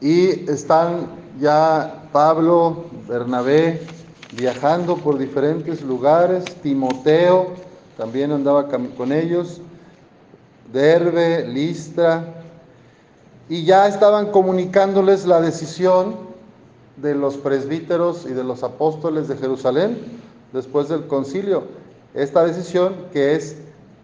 y están ya Pablo, Bernabé, viajando por diferentes lugares, Timoteo también andaba con ellos, Derbe, Listra, y ya estaban comunicándoles la decisión de los presbíteros y de los apóstoles de Jerusalén después del concilio. Esta decisión que es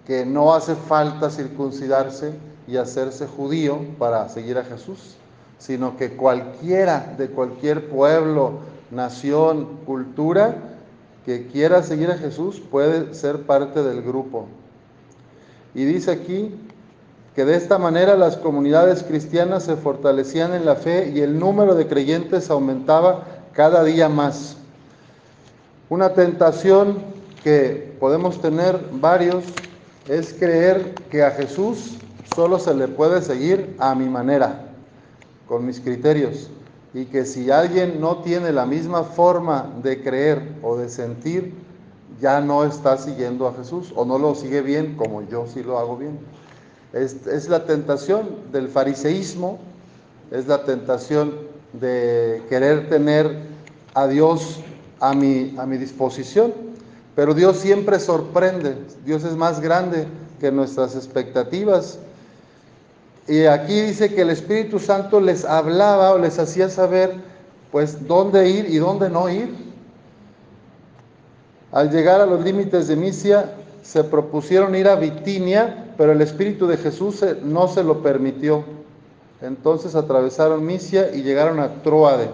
que no hace falta circuncidarse y hacerse judío para seguir a Jesús, sino que cualquiera de cualquier pueblo, nación, cultura que quiera seguir a Jesús puede ser parte del grupo. Y dice aquí que de esta manera las comunidades cristianas se fortalecían en la fe y el número de creyentes aumentaba cada día más. Una tentación que podemos tener varios es creer que a Jesús solo se le puede seguir a mi manera, con mis criterios, y que si alguien no tiene la misma forma de creer o de sentir, ya no está siguiendo a Jesús o no lo sigue bien como yo sí lo hago bien. Es, la tentación del fariseísmo, es la tentación de querer tener a Dios a mi, a mi disposición. Pero Dios siempre sorprende, Dios es más grande que nuestras expectativas. Y aquí dice que el Espíritu Santo les hablaba o les hacía saber pues dónde ir y dónde no ir. Al llegar a los límites de Misia, se propusieron ir a Bitinia, pero el Espíritu de Jesús no se lo permitió. Entonces atravesaron Misia y llegaron a Troade.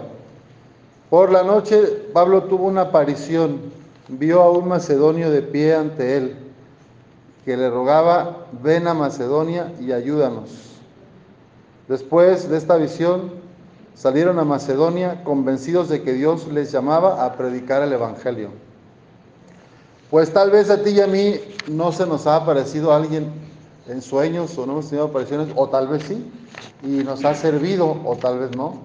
Por la noche Pablo tuvo una aparición, vio a un macedonio de pie ante él, que le rogaba, ven a Macedonia y ayúdanos. Después de esta visión, salieron a Macedonia convencidos de que Dios les llamaba a predicar el Evangelio. Pues tal vez a ti y a mí no se nos ha aparecido alguien en sueños o no hemos tenido apariciones, o tal vez sí, y nos ha servido, o tal vez no.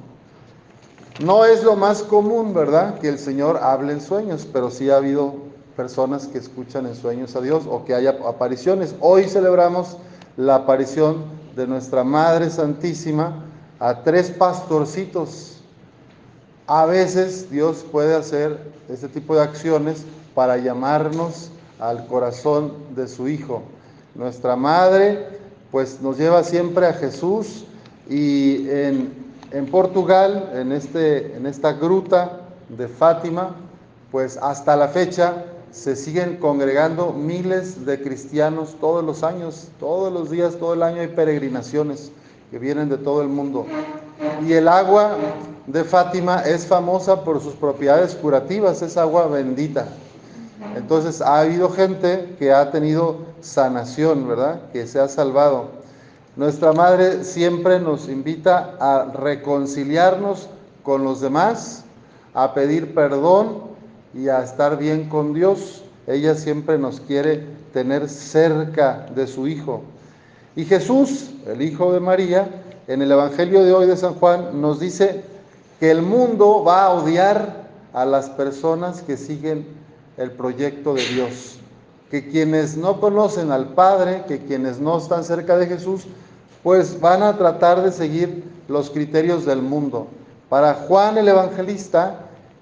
No es lo más común, ¿verdad? Que el Señor hable en sueños, pero sí ha habido personas que escuchan en sueños a Dios o que haya apariciones. Hoy celebramos la aparición de nuestra Madre Santísima a tres pastorcitos. A veces Dios puede hacer este tipo de acciones para llamarnos al corazón de su Hijo. Nuestra Madre pues nos lleva siempre a Jesús y en, Portugal, en, este, en esta gruta de Fátima, pues hasta la fecha se siguen congregando miles de cristianos todos los años, todos los días, todo el año hay peregrinaciones que vienen de todo el mundo. Y el agua de Fátima es famosa por sus propiedades curativas, es agua bendita. Entonces ha habido gente que ha tenido sanación, ¿verdad? Que se ha salvado. Nuestra madre siempre nos invita a reconciliarnos con los demás, a pedir perdón y a estar bien con Dios. Ella siempre nos quiere tener cerca de su Hijo. Y Jesús, el Hijo de María, en el Evangelio de hoy de San Juan, nos dice que el mundo va a odiar a las personas que siguen el proyecto de Dios. Que quienes no conocen al Padre, que quienes no están cerca de Jesús, pues van a tratar de seguir los criterios del mundo. Para Juan el Evangelista,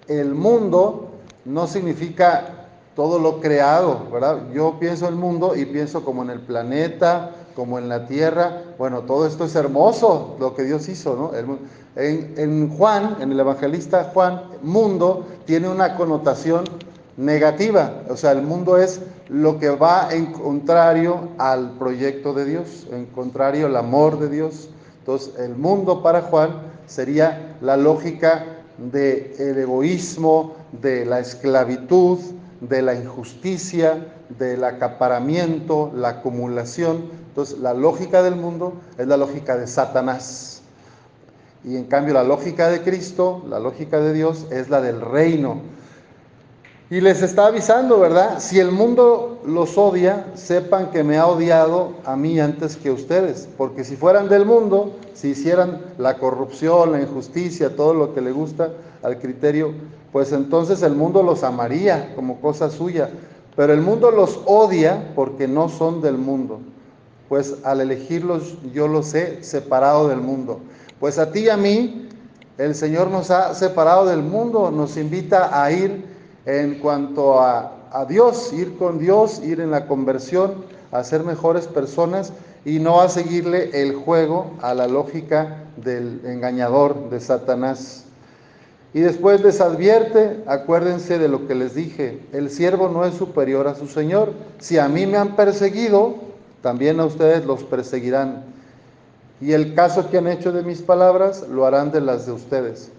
el mundo no significa todo lo creado, ¿verdad? Yo pienso el mundo y pienso como en el planeta, como en la tierra. Bueno, todo esto es hermoso, lo que Dios hizo, ¿no? en, en Juan, en el evangelista Juan, mundo tiene una connotación negativa. O sea, el mundo es lo que va en contrario al proyecto de Dios, en contrario al amor de Dios. Entonces, el mundo para Juan sería la lógica del egoísmo, de la esclavitud, de la injusticia, del acaparamiento, la acumulación. Entonces, la lógica del mundo es la lógica de Satanás. Y en cambio, la lógica de Cristo, la lógica de Dios, es la del reino y les está avisando, ¿verdad? Si el mundo los odia, sepan que me ha odiado a mí antes que ustedes. Porque si fueran del mundo, si hicieran la corrupción, la injusticia, todo lo que le gusta al criterio, pues entonces el mundo los amaría como cosa suya. Pero el mundo los odia porque no son del mundo. Pues al elegirlos yo los he separado del mundo. Pues a ti y a mí, el Señor nos ha separado del mundo, nos invita a ir en cuanto a, Dios, ir con Dios, ir en la conversión, a ser mejores personas y no a seguirle el juego a la lógica del engañador de Satanás. Y después les advierte, acuérdense de lo que les dije, el siervo no es superior a su Señor. Si a mí me han perseguido, también a ustedes los perseguirán. Y el caso que han hecho de mis palabras, lo harán de las de ustedes.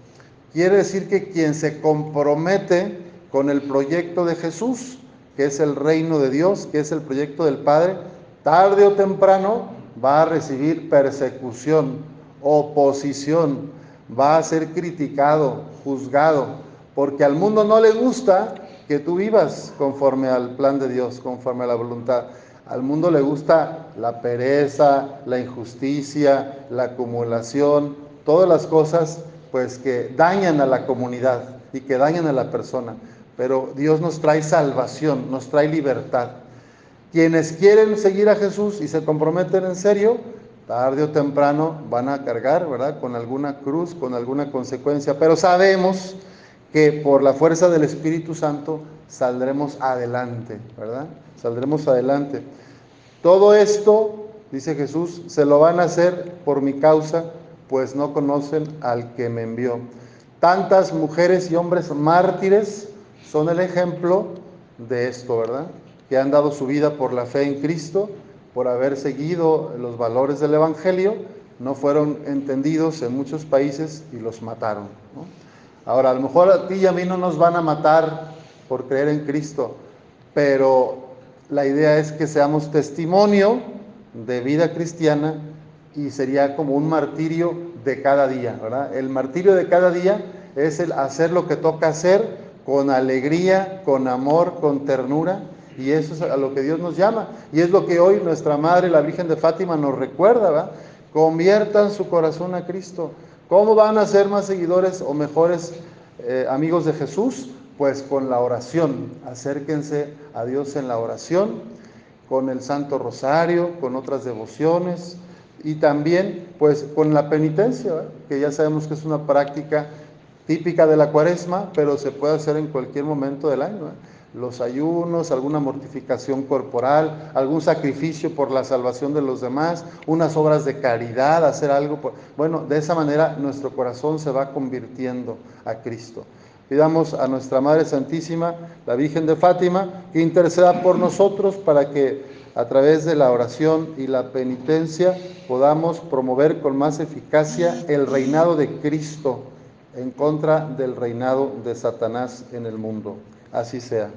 Quiere decir que quien se compromete con el proyecto de Jesús, que es el reino de Dios, que es el proyecto del Padre, tarde o temprano va a recibir persecución, oposición, va a ser criticado, juzgado, porque al mundo no le gusta que tú vivas conforme al plan de Dios, conforme a la voluntad. Al mundo le gusta la pereza, la injusticia, la acumulación, todas las cosas pues que dañan a la comunidad y que dañan a la persona. Pero Dios nos trae salvación, nos trae libertad. Quienes quieren seguir a Jesús y se comprometen en serio, tarde o temprano van a cargar, ¿verdad? Con alguna cruz, con alguna consecuencia. Pero sabemos que por la fuerza del Espíritu Santo saldremos adelante, ¿verdad? Saldremos adelante. Todo esto, dice Jesús, se lo van a hacer por mi causa, pues no conocen al que me envió. Tantas mujeres y hombres mártires son el ejemplo de esto, ¿verdad? Que han dado su vida por la fe en Cristo por haber seguido los valores del Evangelio, no fueron entendidos en muchos países y los mataron. Ahora, a lo mejor a ti y a mí no nos van a matar por creer en Cristo, pero la idea es que seamos testimonio de vida cristiana y sería como un martirio de cada día, ¿verdad? El martirio de cada día es el hacer lo que toca hacer con alegría, con amor, con ternura, y eso es a lo que Dios nos llama. Y es lo que hoy nuestra Madre, la Virgen de Fátima, nos recuerda. Conviertan su corazón a Cristo. ¿Cómo van a ser más seguidores o mejores eh, amigos de Jesús? Pues con la oración. Acérquense a Dios en la oración, con el Santo Rosario, con otras devociones y también pues con la penitencia, que ya sabemos que es una práctica típica de la cuaresma, pero se puede hacer en cualquier momento del año los ayunos, alguna mortificación corporal, algún sacrificio por la salvación de los demás, unas obras de caridad, hacer algo. Por... Bueno, de esa manera nuestro corazón se va convirtiendo a Cristo. Pidamos a nuestra Madre Santísima, la Virgen de Fátima, que interceda por nosotros para que a través de la oración y la penitencia podamos promover con más eficacia el reinado de Cristo en contra del reinado de Satanás en el mundo. Así sea.